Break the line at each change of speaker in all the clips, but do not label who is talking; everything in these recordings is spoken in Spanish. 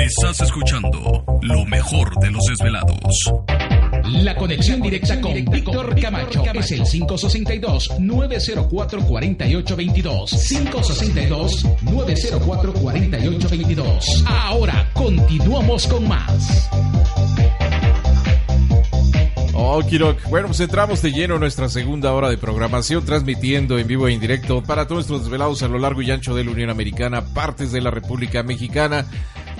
Estás escuchando lo mejor de los desvelados.
La conexión directa con Víctor Camacho es el 562-904-4822. 562-904-4822. Ahora continuamos con más.
Oh, Kirok. Bueno, pues entramos de lleno en nuestra segunda hora de programación, transmitiendo en vivo e en directo para todos nuestros desvelados a lo largo y ancho de la Unión Americana, partes de la República Mexicana.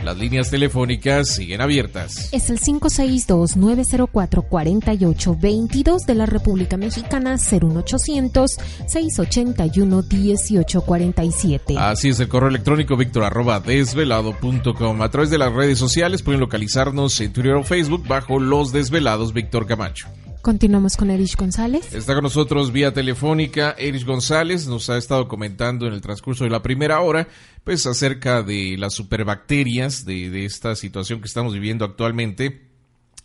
Las líneas telefónicas siguen abiertas.
Es el 562-904-4822 de la República Mexicana, 01800-681-1847.
Así es, el correo electrónico víctor arroba desvelado.com. A través de las redes sociales pueden localizarnos en Twitter o Facebook bajo Los Desvelados Víctor Camacho.
Continuamos con Erich González.
Está con nosotros vía telefónica Erich González, nos ha estado comentando en el transcurso de la primera hora, pues acerca de las superbacterias, de, de esta situación que estamos viviendo actualmente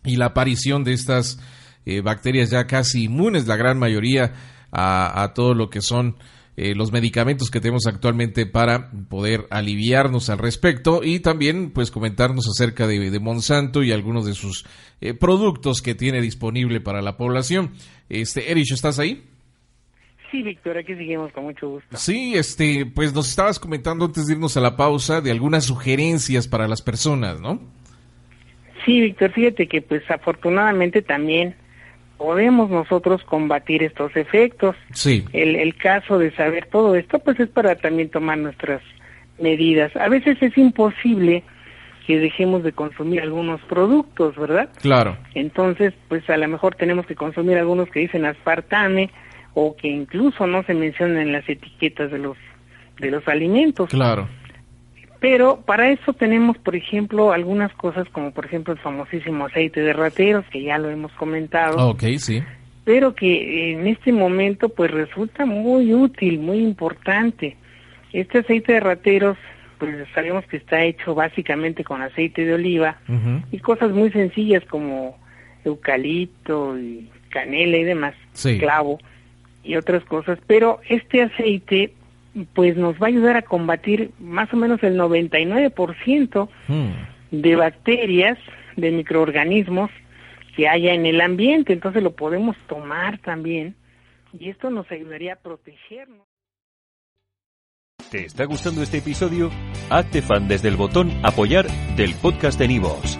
y la aparición de estas eh, bacterias ya casi inmunes, la gran mayoría, a, a todo lo que son eh, los medicamentos que tenemos actualmente para poder aliviarnos al respecto y también pues comentarnos acerca de, de Monsanto y algunos de sus eh, productos que tiene disponible para la población. Este, Erich, ¿estás ahí?
Sí, Víctor, aquí seguimos con mucho gusto.
Sí, este, pues nos estabas comentando antes de irnos a la pausa de algunas sugerencias para las personas, ¿no?
Sí, Víctor, fíjate que pues afortunadamente también podemos nosotros combatir estos efectos.
Sí.
El, el caso de saber todo esto, pues es para también tomar nuestras medidas. A veces es imposible que dejemos de consumir algunos productos, ¿verdad?
Claro.
Entonces, pues a lo mejor tenemos que consumir algunos que dicen aspartame o que incluso no se mencionan en las etiquetas de los de los alimentos.
Claro.
Pero para eso tenemos, por ejemplo, algunas cosas como por ejemplo el famosísimo aceite de rateros, que ya lo hemos comentado,
Ok, sí.
pero que en este momento pues resulta muy útil, muy importante. Este aceite de rateros, pues sabemos que está hecho básicamente con aceite de oliva y cosas muy sencillas como eucalipto y canela y demás,
Sí.
clavo y otras cosas, pero este aceite pues nos va a ayudar a combatir más o menos el 99%
Hmm.
de bacterias, de microorganismos que haya en el ambiente, entonces lo podemos tomar también y esto nos ayudaría a protegernos.
¿Te está gustando este episodio? Hazte fan desde el botón Apoyar del podcast de Nivos.